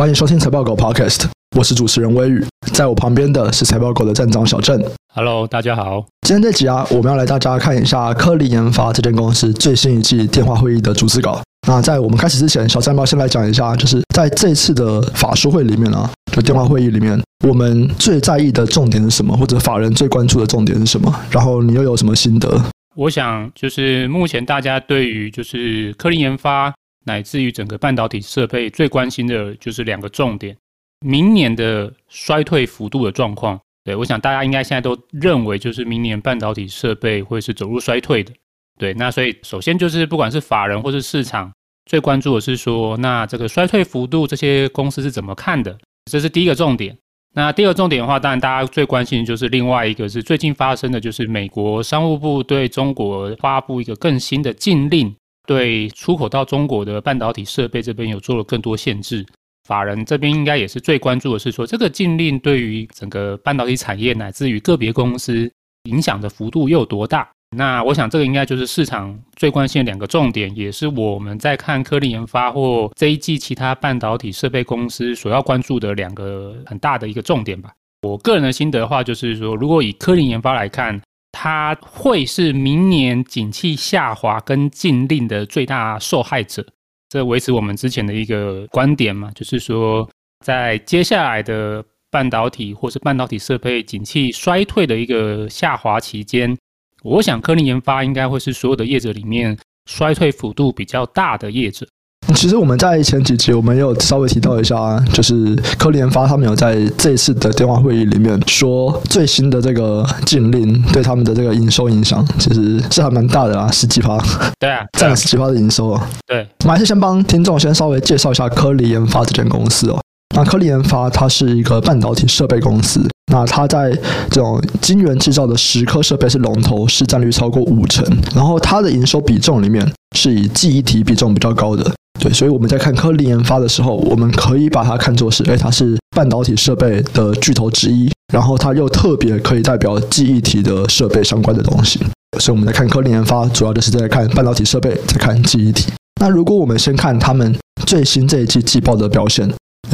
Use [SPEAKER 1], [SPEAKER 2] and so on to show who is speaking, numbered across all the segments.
[SPEAKER 1] 欢迎收听财报狗 Podcast，我是主持人微雨，在我旁边的是财报狗的站长小郑。
[SPEAKER 2] Hello，大家好。
[SPEAKER 1] 今天这集啊，我们要来大家看一下科林研发这间公司最新一季电话会议的逐字稿。那在我们开始之前，小郑要先来讲一下，就是在这次的法说会里面啊，就电话会议里面，我们最在意的重点是什么，或者法人最关注的重点是什么？然后你又有什么心得？
[SPEAKER 2] 我想，就是目前大家对于就是科林研发。乃至于整个半导体设备最关心的就是两个重点：明年的衰退幅度的状况。对，我想大家应该现在都认为，就是明年半导体设备会是走入衰退的。对，那所以首先就是不管是法人或是市场最关注的是说，那这个衰退幅度这些公司是怎么看的？这是第一个重点。那第二个重点的话，当然大家最关心的就是另外一个是最近发生的，就是美国商务部对中国发布一个更新的禁令。对出口到中国的半导体设备这边有做了更多限制，法人这边应该也是最关注的是说，这个禁令对于整个半导体产业乃至于个别公司影响的幅度又有多大？那我想这个应该就是市场最关心的两个重点，也是我们在看科林研发或这一季其他半导体设备公司所要关注的两个很大的一个重点吧。我个人的心得的话，就是说，如果以科林研发来看。它会是明年景气下滑跟禁令的最大受害者，这维持我们之前的一个观点嘛，就是说，在接下来的半导体或是半导体设备景气衰退的一个下滑期间，我想科林研发应该会是所有的业者里面衰退幅度比较大的业者。
[SPEAKER 1] 其实我们在前几集我们有稍微提到一下，就是科林研发他们有在这一次的电话会议里面说，最新的这个禁令对他们的这个营收影响，其实是还蛮大的啦，十几趴。
[SPEAKER 2] 对啊，
[SPEAKER 1] 占了十几趴的营收啊。
[SPEAKER 2] 对，
[SPEAKER 1] 我们还是先帮听众先稍微介绍一下科联研发这间公司哦。那科力研发它是一个半导体设备公司，那它在这种晶圆制造的蚀刻设备是龙头，市占率超过五成，然后它的营收比重里面是以记忆体比重比较高的。对，所以我们在看科力研发的时候，我们可以把它看作是，哎，它是半导体设备的巨头之一，然后它又特别可以代表记忆体的设备相关的东西。所以我们在看科力研发，主要就是在看半导体设备，在看记忆体。那如果我们先看他们最新这一季季报的表现，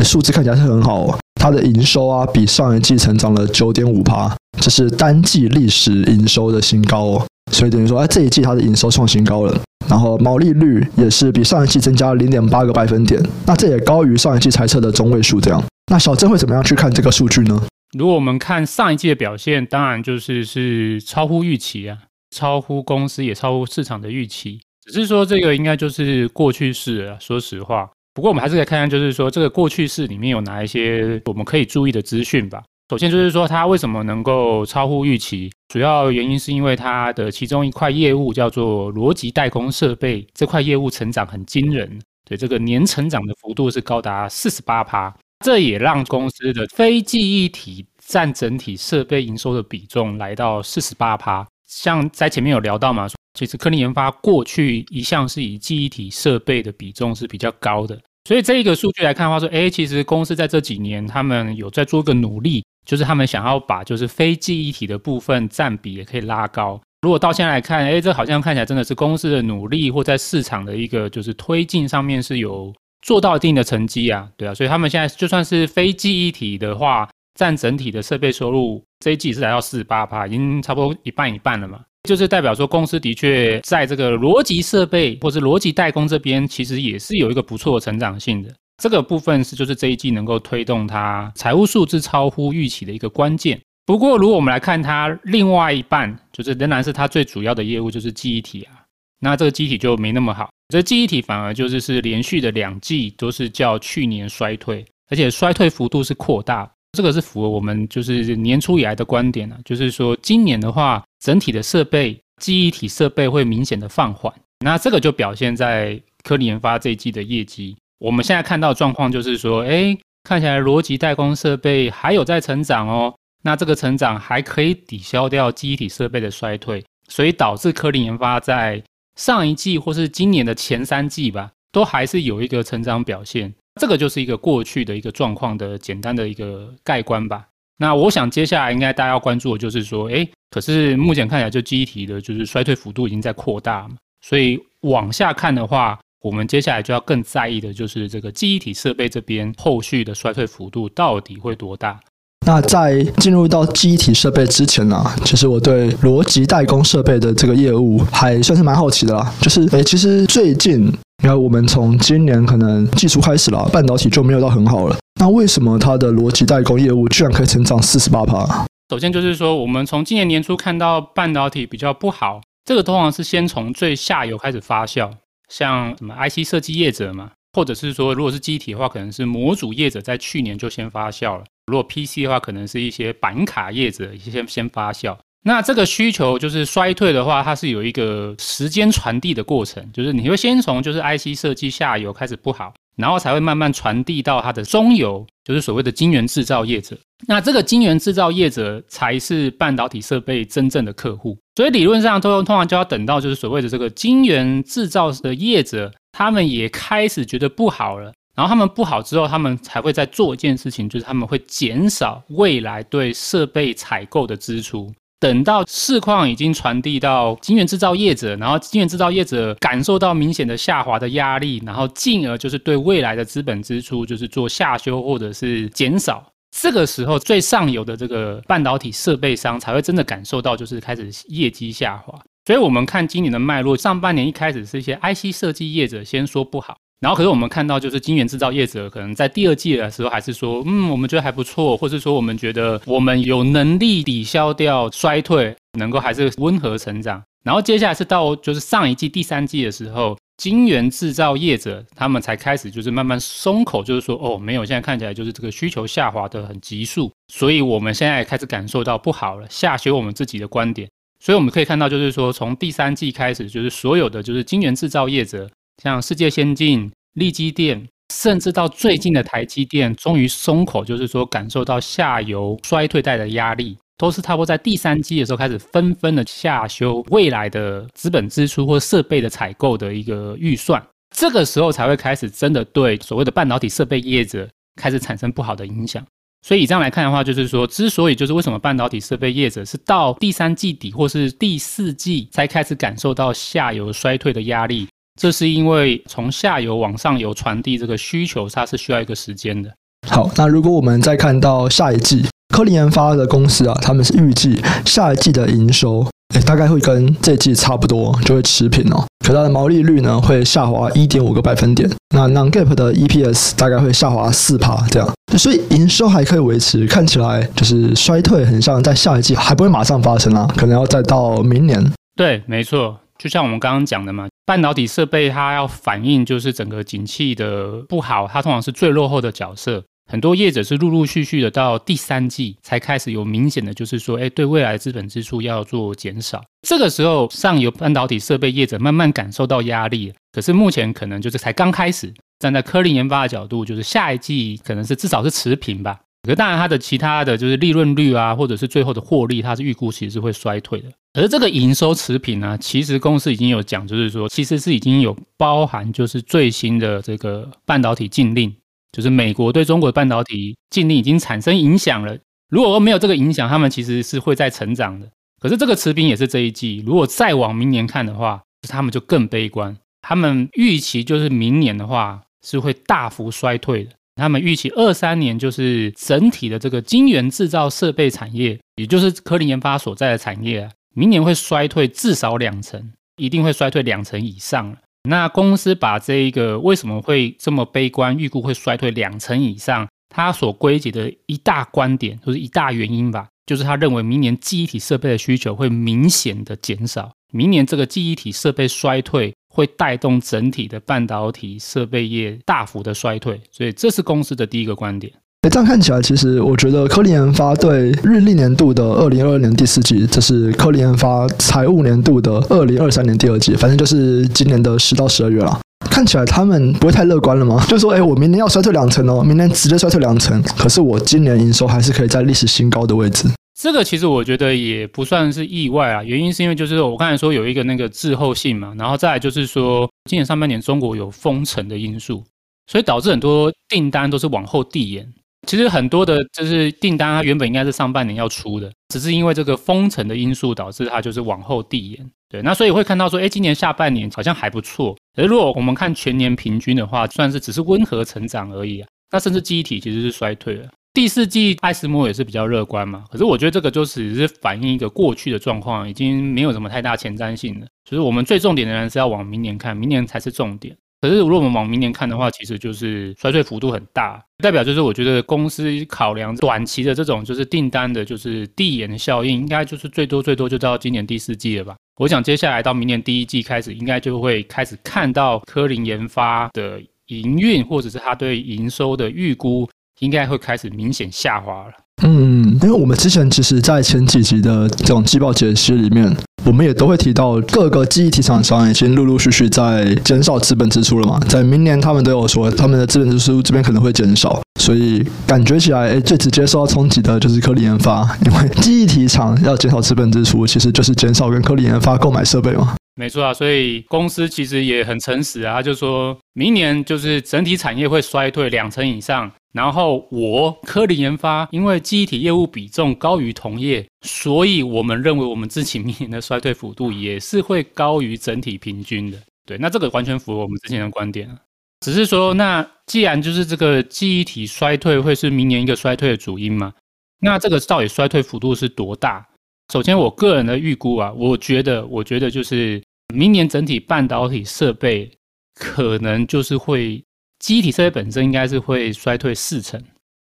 [SPEAKER 1] 数字看起来是很好哦，它的营收啊比上一季成长了九点五趴，这是单季历史营收的新高哦。所以等于说，哎，这一季它的营收创新高了。然后毛利率也是比上一季增加了零点八个百分点，那这也高于上一季猜测的中位数。这样，那小郑会怎么样去看这个数据呢？
[SPEAKER 2] 如果我们看上一季的表现，当然就是是超乎预期啊，超乎公司也超乎市场的预期。只是说这个应该就是过去式了，说实话。不过我们还是可以看看，就是说这个过去式里面有哪一些我们可以注意的资讯吧。首先就是说，它为什么能够超乎预期？主要原因是因为它的其中一块业务叫做逻辑代工设备，这块业务成长很惊人，对，这个年成长的幅度是高达四十八趴。这也让公司的非记忆体占整体设备营收的比重来到四十八趴。像在前面有聊到嘛，其实科林研发过去一向是以记忆体设备的比重是比较高的，所以这一个数据来看的话说，哎，其实公司在这几年他们有在做一个努力。就是他们想要把就是非记忆体的部分占比也可以拉高。如果到现在来看，哎，这好像看起来真的是公司的努力，或在市场的一个就是推进上面是有做到一定的成绩啊，对啊。所以他们现在就算是非记忆体的话，占整体的设备收入这一季是来到四十八趴，已经差不多一半一半了嘛。就是代表说公司的确在这个逻辑设备或是逻辑代工这边，其实也是有一个不错的成长性的。这个部分是就是这一季能够推动它财务数字超乎预期的一个关键。不过，如果我们来看它另外一半，就是仍然是它最主要的业务，就是记忆体啊。那这个记忆体就没那么好，这记忆体反而就是是连续的两季都是较去年衰退，而且衰退幅度是扩大。这个是符合我们就是年初以来的观点啊，就是说今年的话，整体的设备记忆体设备会明显的放缓。那这个就表现在科林研发这一季的业绩。我们现在看到状况就是说，哎，看起来逻辑代工设备还有在成长哦。那这个成长还可以抵消掉记忆体设备的衰退，所以导致科林研发在上一季或是今年的前三季吧，都还是有一个成长表现。这个就是一个过去的一个状况的简单的一个概观吧。那我想接下来应该大家要关注的就是说，哎，可是目前看起来就记忆体的就是衰退幅度已经在扩大嘛，所以往下看的话。我们接下来就要更在意的就是这个记忆体设备这边后续的衰退幅度到底会多大。
[SPEAKER 1] 那在进入到记忆体设备之前呢、其实我对逻辑代工设备的这个业务还算是蛮好奇的啦。就是，诶，其实最近，你看我们从今年可能技术开始了，半导体就没有到很好了。那为什么它的逻辑代工业务居然可以成长四十八趴？
[SPEAKER 2] 首先就是说，我们从今年年初看到半导体比较不好，这个通常是先从最下游开始发酵，像什么 IC 设计业者嘛，或者是说，如果是机体的话，可能是模组业者在去年就先发酵了。如果 PC 的话，可能是一些板卡业者先先发酵。那这个需求就是衰退的话，它是有一个时间传递的过程，就是你会先从就是 IC 设计下游开始不好，然后才会慢慢传递到它的中游，就是所谓的晶圆制造业者。那这个晶圆制造业者才是半导体设备真正的客户。所以理论上，通通常就要等到就是所谓的这个晶圆制造的业者，他们也开始觉得不好了。然后他们不好之后，他们才会再做一件事情，就是他们会减少未来对设备采购的支出。等到市况已经传递到晶圆制造业者，然后晶圆制造业者感受到明显的下滑的压力，然后进而就是对未来的资本支出就是做下修或者是减少。这个时候，最上游的这个半导体设备商才会真的感受到，就是开始业绩下滑。所以我们看今年的脉络，上半年一开始是一些 IC 设计业者先说不好。然后，可是我们看到，就是晶圆制造业者可能在第二季的时候，还是说，嗯，我们觉得还不错，或是说，我们觉得我们有能力抵消掉衰退，能够还是温和成长。然后接下来是到就是上一季第三季的时候，晶圆制造业者他们才开始就是慢慢松口，就是说，哦，没有，现在看起来就是这个需求下滑得很急速，所以我们现在开始感受到不好了，下修我们自己的观点。所以我们可以看到，就是说从第三季开始，就是所有的就是晶圆制造业者。像世界先进、力积电，甚至到最近的台积电，终于松口，就是说感受到下游衰退带的压力，都是差不多在第三季的时候开始纷纷的下修未来的资本支出或设备的采购的一个预算，这个时候才会开始真的对所谓的半导体设备业者开始产生不好的影响。所以以这样来看的话，就是说，之所以就是为什么半导体设备业者是到第三季底或是第四季才开始感受到下游衰退的压力。这是因为从下游往上游传递这个需求，它是需要一个时间的。
[SPEAKER 1] 好，那如果我们再看到下一季，科林研发的公司啊，他们是预计下一季的营收，诶，大概会跟这季差不多，就会持平哦。可它的毛利率呢，会下滑一点五个百分点。那 non-GAAP 的 EPS 大概会下滑四趴这样。所以营收还可以维持，看起来就是衰退很像在下一季还不会马上发生啊，可能要再到明年。
[SPEAKER 2] 对，没错。就像我们刚刚讲的嘛，半导体设备它要反映就是整个景气的不好，它通常是最落后的角色。很多业者是陆陆续续的到第三季才开始有明显的，就是说，哎，对未来的资本支出要做减少。这个时候，上游半导体设备业者慢慢感受到压力，可是目前可能就是才刚开始。站在科林研发的角度，就是下一季可能是至少是持平吧。可当然，它的其他的就是利润率啊，或者是最后的获利，它是预估其实是会衰退的。而这个营收持平呢，其实公司已经有讲，就是说其实是已经有包含就是最新的这个半导体禁令，就是美国对中国的半导体禁令已经产生影响了。如果说没有这个影响，他们其实是会在成长的。可是这个持平也是这一季，如果再往明年看的话，他们就更悲观，他们预期就是明年的话是会大幅衰退的。他们预期二三年就是整体的这个晶圆制造设备产业，也就是科林研发所在的产业啊，明年会衰退至少两成，一定会衰退两成以上。那公司把这一个为什么会这么悲观，预估会衰退两成以上，他所归结的一大观点，就是一大原因吧，就是他认为明年记忆体设备的需求会明显的减少，明年这个记忆体设备衰退。会带动整体的半导体设备业大幅的衰退，所以这是公司的第一个观点。
[SPEAKER 1] 诶，这样看起来，其实我觉得科林研发对日历年度的二零二二年第四季，这是科林研发财务年度的二零二三年第二季，反正就是今年的十到十二月了。看起来他们不会太乐观了吗？就说，诶，我明年要衰退两成哦，明年直接衰退两成，可是我今年营收还是可以在历史新高的位置。
[SPEAKER 2] 这个其实我觉得也不算是意外啊，原因是因为就是我刚才说有一个那个滞后性嘛，然后再来就是说今年上半年中国有封城的因素，所以导致很多订单都是往后递延。其实很多的就是订单，它原本应该是上半年要出的，只是因为这个封城的因素导致它就是往后递延。对，那所以会看到说，哎，今年下半年好像还不错。而如果我们看全年平均的话，算是只是温和成长而已啊。那甚至记忆体其实是衰退了。第四季艾斯摩也是比较乐观嘛，可是我觉得这个就只是反映一个过去的状况，已经没有什么太大前瞻性了。就是我们最重点的人是要往明年看，明年才是重点。可是，如果我们往明年看的话，其实就是衰退幅度很大，代表就是我觉得公司考量短期的这种就是订单的，就是递延效应，应该就是最多最多就到今年第四季了吧。我想接下来到明年第一季开始，应该就会开始看到科林研发的营运或者是它对营收的预估，应该会开始明显下滑了。
[SPEAKER 1] 嗯，因为我们之前其实在前几集的这种季报解析里面。我们也都会提到，各个记忆体厂商已经陆陆续续在减少资本支出了嘛。在明年，他们都有说他们的资本支出这边可能会减少，所以感觉起来，哎，最直接受到冲击的就是科林研发，因为记忆体厂要减少资本支出，其实就是减少跟科林研发购买设备嘛。
[SPEAKER 2] 没错啊，所以公司其实也很诚实啊，就说明年就是整体产业会衰退两成以上。然后我科林研发，因为记忆体业务比重高于同业，所以我们认为我们自己明年的衰退幅度也是会高于整体平均的。对，那这个完全符合我们之前的观点啊。只是说，那既然就是这个记忆体衰退会是明年一个衰退的主因嘛，那这个到底衰退幅度是多大？首先，我个人的预估啊，我觉得，我觉得就是明年整体半导体设备可能就是会。机体设备本身应该是会衰退四成，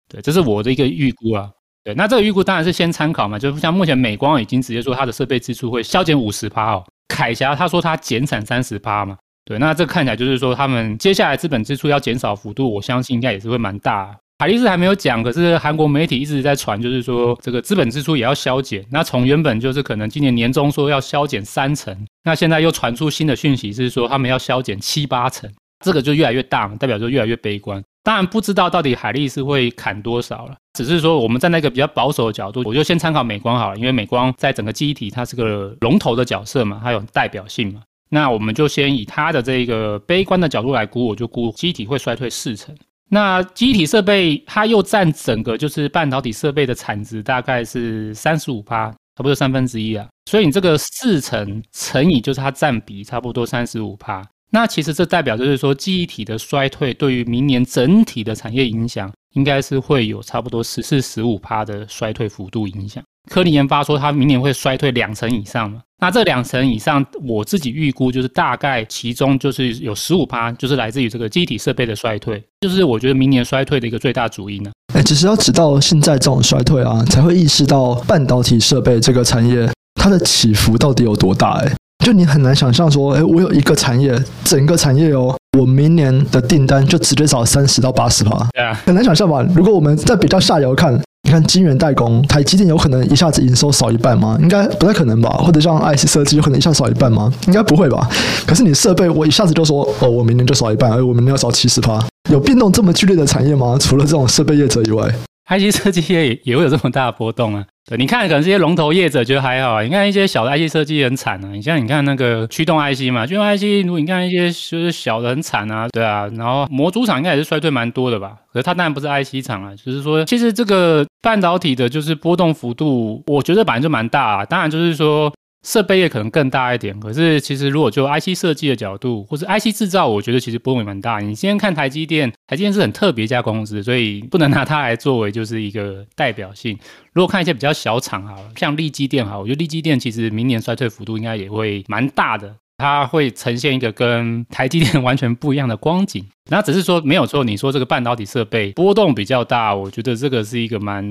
[SPEAKER 2] 对，这是我的一个预估啊。对，那这个预估当然是先参考嘛，就是像目前美光已经直接说它的设备支出会削减五十趴哦，凯霞他说它减产三十趴嘛，对，那这看起来就是说他们接下来资本支出要减少幅度，我相信应该也是会蛮大。海力士还没有讲，可是韩国媒体一直在传，就是说这个资本支出也要削减。那从原本就是可能今年年中说要削减三成，那现在又传出新的讯息是说他们要削减七八成。这个就越来越大，代表就越来越悲观。当然不知道到底海力士会砍多少了，只是说我们站在一个比较保守的角度，我就先参考美光好了，因为美光在整个记忆体它是个龙头的角色嘛，它有代表性嘛。那我们就先以它的这个悲观的角度来估，我就估记忆体会衰退四成。那记忆体设备它又占整个就是半导体设备的产值大概是三十五趴，差不多三分之一啊。所以你这个四成乘以就是它占比差不多三十五趴。那其实这代表就是说，记忆体的衰退对于明年整体的产业影响，应该是会有差不多十四、十五趴的衰退幅度影响。科林研发说，它明年会衰退两成以上嘛？那这两成以上，我自己预估就是大概其中就是有十五趴，就是来自于这个记忆体设备的衰退，就是我觉得明年衰退的一个最大主因呢。
[SPEAKER 1] 哎，只是要直到现在这种衰退啊，才会意识到半导体设备这个产业它的起伏到底有多大哎。就你很难想象说，哎，我有一个产业，整个产业哦，我明年的订单就直接少三十到八十趴，对啊，很难想象吧？如果我们在比较下游看，你看晶圆代工，台积电有可能一下子营收少一半吗？应该不太可能吧？或者像 IC 设计有可能一下少一半吗？应该不会吧？可是你设备，我一下子就说，哦，我明年就少一半，而我明年要少七十趴，有变动这么剧烈的产业吗？除了这种设备业者以外
[SPEAKER 2] ，IC 设计业也也会有这么大的波动啊？对，你看，可能这些龙头业者觉得还好啊。你看一些小的 IC 设计很惨啊。你像你看那个驱动 IC 嘛，驱动 IC，如果你看一些就是小的很惨啊，对啊。然后模组厂应该也是衰退蛮多的吧？可是它当然不是 IC 厂啊，就是说，其实这个半导体的就是波动幅度，我觉得本来就蛮大啊。当然就是说。设备业可能更大一点，可是其实如果就 IC 设计的角度，或是 IC 制造，我觉得其实波动也蛮大。你先看台积电，台积电是很特别一家公司，所以不能拿它来作为就是一个代表性。如果看一些比较小厂好了，像力积电好，我觉得力积电其实明年衰退幅度应该也会蛮大的，它会呈现一个跟台积电完全不一样的光景。那只是说没有错，你说这个半导体设备波动比较大，我觉得这个是一个蛮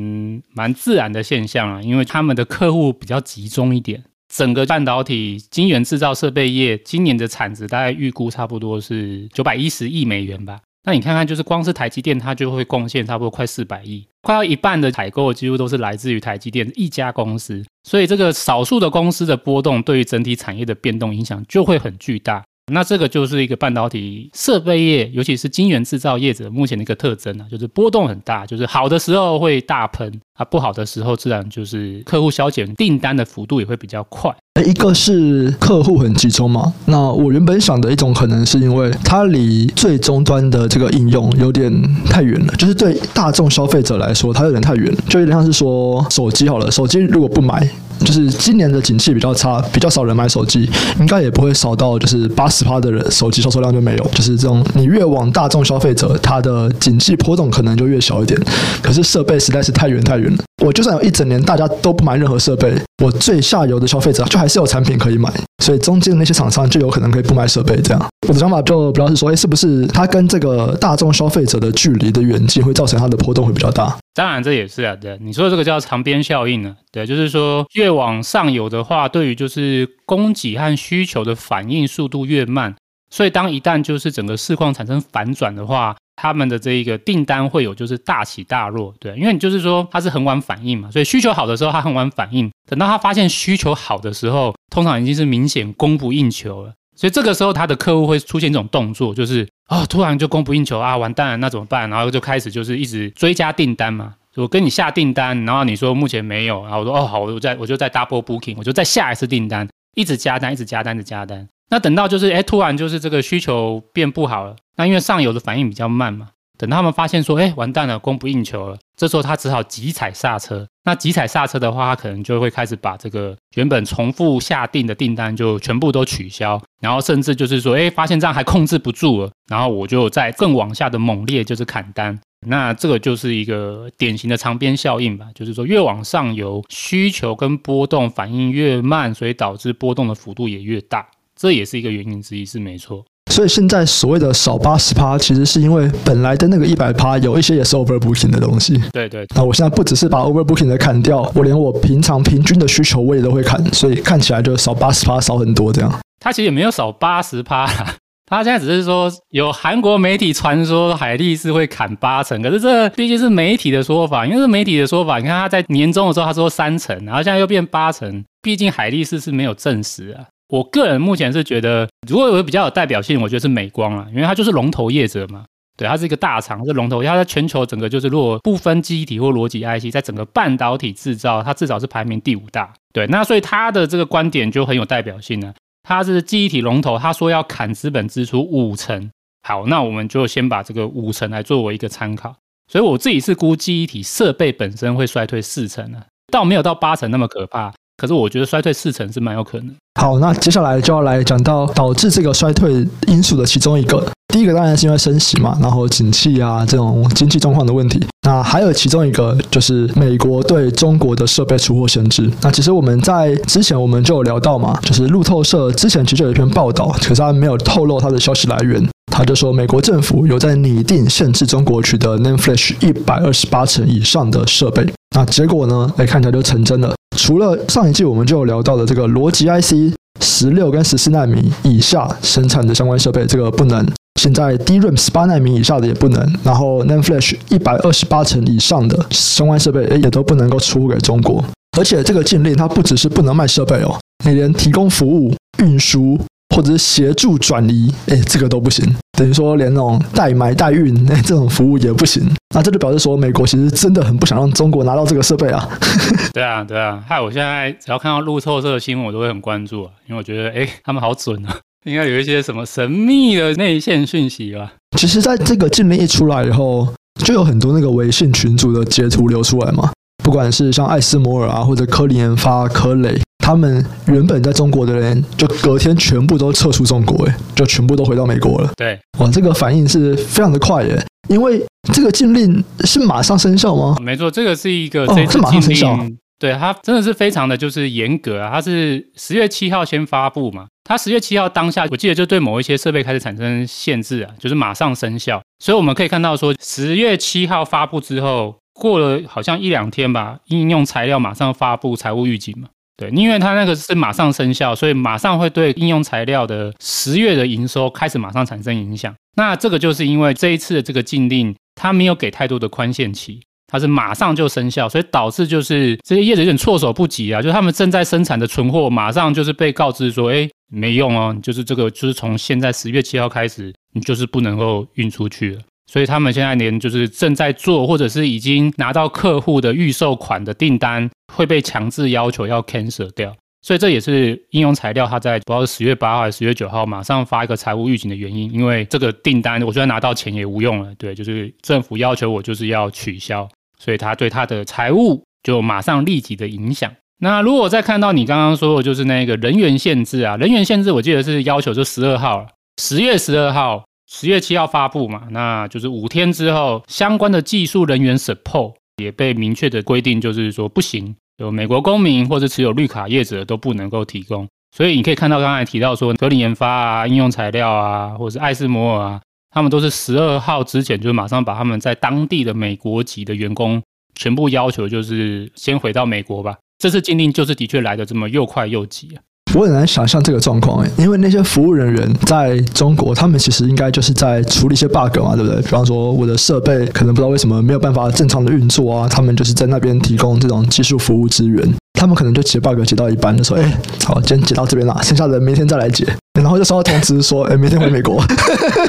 [SPEAKER 2] 蛮自然的现象啊，因为他们的客户比较集中一点。整个半导体晶圆制造设备业今年的产值大概预估差不多是九百一十亿美元吧。那你看看，就是光是台积电，它就会贡献差不多快四百亿，快要一半的采购几乎都是来自于台积电一家公司。所以这个少数的公司的波动，对于整体产业的变动影响就会很巨大。那这个就是一个半导体设备业，尤其是晶圆制造业者目前的一个特征啊，就是波动很大，就是好的时候会大喷啊，不好的时候自然就是客户削减订单的幅度也会比较快。
[SPEAKER 1] 一个是客户很集中嘛，那我原本想的一种可能是因为它离最终端的这个应用有点太远了，就是对大众消费者来说它有点太远，就有点像是说手机好了，手机如果不买。就是今年的景气比较差，比较少人买手机，应该也不会少到就是八十趴的人手机销售量就没有。就是这种，你越往大众消费者，它的景气波动可能就越小一点。可是设备实在是太远太远了，我就算有一整年大家都不买任何设备，我最下游的消费者就还是有产品可以买。所以中间的那些厂商就有可能可以不买设备，这样。我的想法就主要是说，哎，是不是它跟这个大众消费者的距离的远近会造成它的波动会比较大？
[SPEAKER 2] 当然这也是啊，对，你说的这个叫长边效应呢，对，就是说越往上游的话，对于就是供给和需求的反应速度越慢，所以当一旦就是整个市况产生反转的话。他们的这一个订单会有就是大起大落，对，因为你就是说它是很晚反应嘛，所以需求好的时候它很晚反应，等到他发现需求好的时候，通常已经是明显供不应求了，所以这个时候他的客户会出现一种动作，就是啊，突然就供不应求啊，完蛋了，那怎么办？然后就开始就是一直追加订单嘛，我跟你下订单，然后你说目前没有，然后我说哦好，我再我就再 double booking，我就再下一次订单，一直加单，一直加单，一直加单。那等到就是哎，突然就是这个需求变不好了，那因为上游的反应比较慢嘛，等他们发现说哎，完蛋了，供不应求了，这时候他只好急踩刹车。那急踩刹车的话，他可能就会开始把这个原本重复下订的订单就全部都取消，然后甚至就是说哎，发现这样还控制不住了，然后我就再更往下的猛烈就是砍单。那这个就是一个典型的长边效应吧，就是说越往上游需求跟波动反应越慢，所以导致波动的幅度也越大。这也是一个原因之一，是没错。
[SPEAKER 1] 所以现在所谓的少八十趴，其实是因为本来的那个一百趴有一些也是 overbooking 的东西。
[SPEAKER 2] 对对。
[SPEAKER 1] 那我现在不只是把 overbooking 的砍掉，我连我平常平均的需求我也都会砍，所以看起来就少八十趴，少很多这样。
[SPEAKER 2] 他其实也没有少八十趴，他现在只是说有韩国媒体传说海力士会砍八成，可是这毕竟是媒体的说法，因为是媒体的说法。你看他在年终的时候他说三成，然后现在又变八成，毕竟海力士是没有证实啊。我个人目前是觉得，如果有比较有代表性，我觉得是美光啊，因为它就是龙头业者嘛，对，它是一个大厂，是龙头，它在全球整个就是如果不分记忆体或逻辑 IC，在整个半导体制造，它至少是排名第五大，对，那所以它的这个观点就很有代表性了。它是记忆体龙头，他说要砍资本支出五成，好，那我们就先把这个五成来作为一个参考，所以我自己是估记忆体设备本身会衰退四成的，倒没有到八成那么可怕。可是我觉得衰退四成是蛮有可能。
[SPEAKER 1] 好，那接下来就要来讲到导致这个衰退因素的其中一个。第一个当然是因为升息嘛，然后景气啊这种经济状况的问题。那还有其中一个就是美国对中国的设备出货限制。那其实我们在之前我们就有聊到嘛，就是路透社之前其实有一篇报道，可是他没有透露他的消息来源。他就说美国政府有在拟定限制中国取得 Name Flash 一百二十八层以上的设备。那结果呢？哎，看起来就成真了。除了上一季我们就有聊到的这个逻辑 IC 十六跟十四纳米以下生产的相关设备，这个不能；现在 DRAM 十八纳米以下的也不能。然后 NAND Flash 一百二十八层以上的相关设备，哎，也都不能够出给中国。而且这个禁令它不只是不能卖设备哦，你连提供服务、运输。或者是协助转移，哎，这个都不行。等于说，连那种代买代运，哎，这种服务也不行。那这就表示说，美国其实真的很不想让中国拿到这个设备啊。
[SPEAKER 2] 对啊，对啊。害我现在只要看到路透社的新闻，我都会很关注啊，因为我觉得，哎，他们好准啊，应该有一些什么神秘的内线讯息吧。
[SPEAKER 1] 其实，在这个禁令一出来以后，就有很多那个微信群组的截图流出来嘛。不管是像艾斯摩尔啊，或者科林研发、科磊。他们原本在中国的人，就隔天全部都撤出中国，哎，就全部都回到美国了。
[SPEAKER 2] 对，
[SPEAKER 1] 哇，这个反应是非常的快耶，因为这个禁令是马上生效吗？
[SPEAKER 2] 没错，这个是一个这次禁令，对，它真的是非常的就是严格啊，它是十月七号先发布嘛，它十月七号当下，我记得就对某一些设备开始产生限制啊，就是马上生效，所以我们可以看到说，十月七号发布之后，过了好像一两天吧，应用材料马上发布财务预警嘛。对，因为它那个是马上生效，所以马上会对应用材料的十月的营收开始马上产生影响。那这个就是因为这一次的这个禁令，它没有给太多的宽限期，它是马上就生效，所以导致就是这些业者有点措手不及啊，就他们正在生产的存货，马上就是被告知说，哎，没用哦，就是这个就是从现在十月七号开始，你就是不能够运出去了。所以他们现在连就是正在做或者是已经拿到客户的预售款的订单，会被强制要求要 cancel 掉。所以这也是应用材料，它在不知道是十月八号还是十月九号马上发一个财务预警的原因，因为这个订单我就算拿到钱也无用了，对，就是政府要求我就是要取消，所以他对他的财务就马上立即的影响。那如果再看到你刚刚说的就是那个人员限制啊，人员限制我记得是要求就十二号，十月十二号，十月七号发布嘛，那就是五天之后，相关的技术人员 support 也被明确的规定，就是说不行。有美国公民或者持有绿卡业者都不能够提供，所以你可以看到刚才提到说，科林研发啊、应用材料啊，或者是艾斯摩尔啊，他们都是十二号之前就马上把他们在当地的美国籍的员工全部要求，就是先回到美国吧。这次禁令就是的确来得这么又快又急啊。
[SPEAKER 1] 我很难想象这个状况诶，因为那些服务人员在中国，他们其实应该就是在处理一些 bug 嘛，对不对？比方说我的设备可能不知道为什么没有办法正常的运作啊，他们就是在那边提供这种技术服务资源，他们可能就解 bug 解到一半就说，哎，好，今天解到这边了，剩下的明天再来解，然后就收到通知说，哎，明天回美国，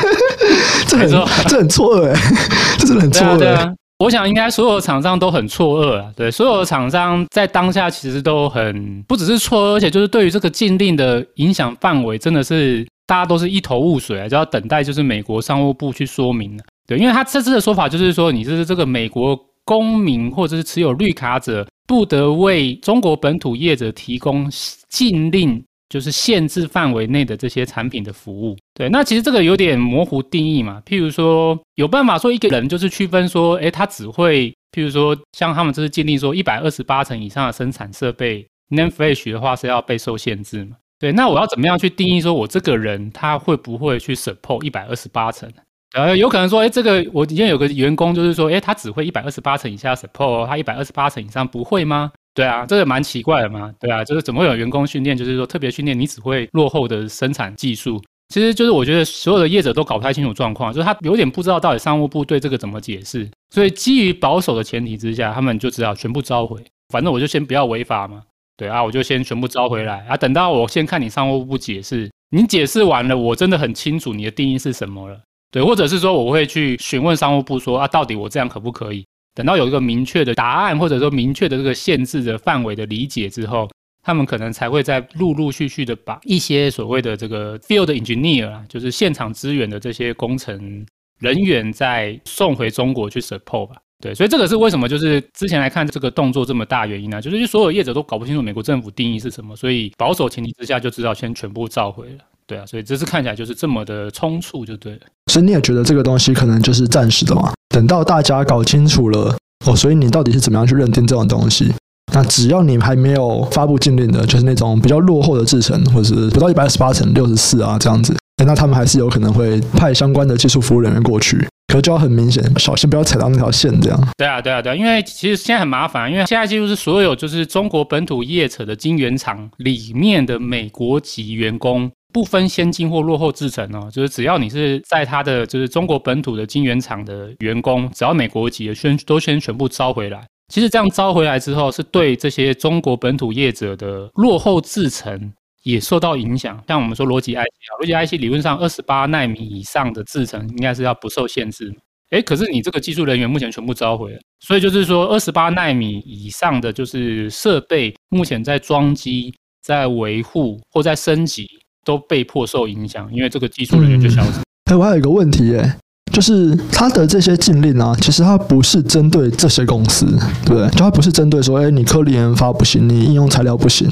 [SPEAKER 1] 这很这很错愕哎，这真的很错愕。
[SPEAKER 2] 我想应该所有厂商都很错愕啊，对，所有的厂商在当下其实都很不只是错愕，而且就是对于这个禁令的影响范围，真的是大家都是一头雾水啊，就要等待就是美国商务部去说明了，对，因为他这次的说法就是说，你是这个美国公民或者是持有绿卡者，不得为中国本土业者提供禁令。就是限制范围内的这些产品的服务，对，那其实这个有点模糊定义嘛。譬如说，有办法说一个人就是区分说，诶，他只会，譬如说，像他们这是鉴定说一百二十八层以上的生产设备，NAND flash 的话是要被受限制嘛。对，那我要怎么样去定义说我这个人他会不会去 support 一百二十八层？呃，有可能说，诶，这个我今天有个员工就是说，诶，他只会一百二十八层以下 support，他一百二十八层以上不会吗？对啊，这个蛮奇怪的嘛。对啊，就是怎么会有员工训练，就是说特别训练你只会落后的生产技术。其实就是我觉得所有的业者都搞不太清楚状况，就是他有点不知道到底商务部对这个怎么解释。所以基于保守的前提之下，他们就知道全部召回。反正我就先不要违法嘛。对啊，我就先全部召回来啊。等到我先看你商务部解释，你解释完了，我真的很清楚你的定义是什么了。对，或者是说我会去询问商务部说啊，到底我这样可不可以？等到有一个明确的答案，或者说明确的这个限制的范围的理解之后，他们可能才会再陆陆续续的把一些所谓的这个 field engineer 啊，就是现场支援的这些工程人员再送回中国去 support 吧。对，所以这个是为什么就是之前来看这个动作这么大原因呢？就是所有业者都搞不清楚美国政府定义是什么，所以保守前提之下就知道先全部召回了。对啊，所以这次看起来就是这么的匆促，就对了。
[SPEAKER 1] 所以你也觉得这个东西可能就是暂时的嘛？等到大家搞清楚了哦，所以你到底是怎么样去认定这种东西？那只要你还没有发布禁令的，就是那种比较落后的制程，或者是不到一百二十八层六十四啊这样子，那他们还是有可能会派相关的技术服务人员过去，可就要很明显，小心不要踩到那条线这样。
[SPEAKER 2] 对啊，对啊，对啊，因为其实现在很麻烦，因为现在几乎是所有就是中国本土业者的晶圆厂里面的美国籍员工。不分先进或落后制程哦，就是只要你是在他的就是中国本土的晶圆厂的员工，只要美国籍的先都先全部招回来。其实这样招回来之后，是对这些中国本土业者的落后制程也受到影响。像我们说逻辑 IC 啊，逻辑 IC 理论上二十八奈米以上的制程应该是要不受限制。诶，可是你这个技术人员目前全部召回了，所以就是说二十八奈米以上的就是设备目前在装机、在维护或在升级。都被迫受影响，因为这个技术人员就消失。
[SPEAKER 1] 哎、我还有一个问题，哎，就是他的这些禁令啊，其实它不是针对这些公司，对不对？就它不是针对说，哎，你科林研发不行，你应用材料不行，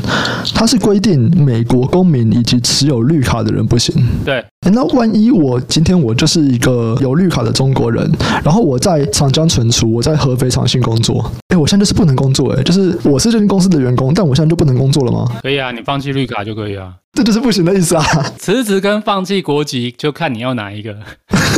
[SPEAKER 1] 它是规定美国公民以及持有绿卡的人不行。
[SPEAKER 2] 对。
[SPEAKER 1] 那万一我今天我就是一个有绿卡的中国人，然后我在长江存储，我在合肥长兴工作，哎，我现在就是不能工作，哎，就是我是这间公司的员工，但我现在就不能工作了吗？
[SPEAKER 2] 可以啊，你放弃绿卡就可以啊。
[SPEAKER 1] 这就是不行的意思啊！
[SPEAKER 2] 辞职跟放弃国籍就看你要哪一个，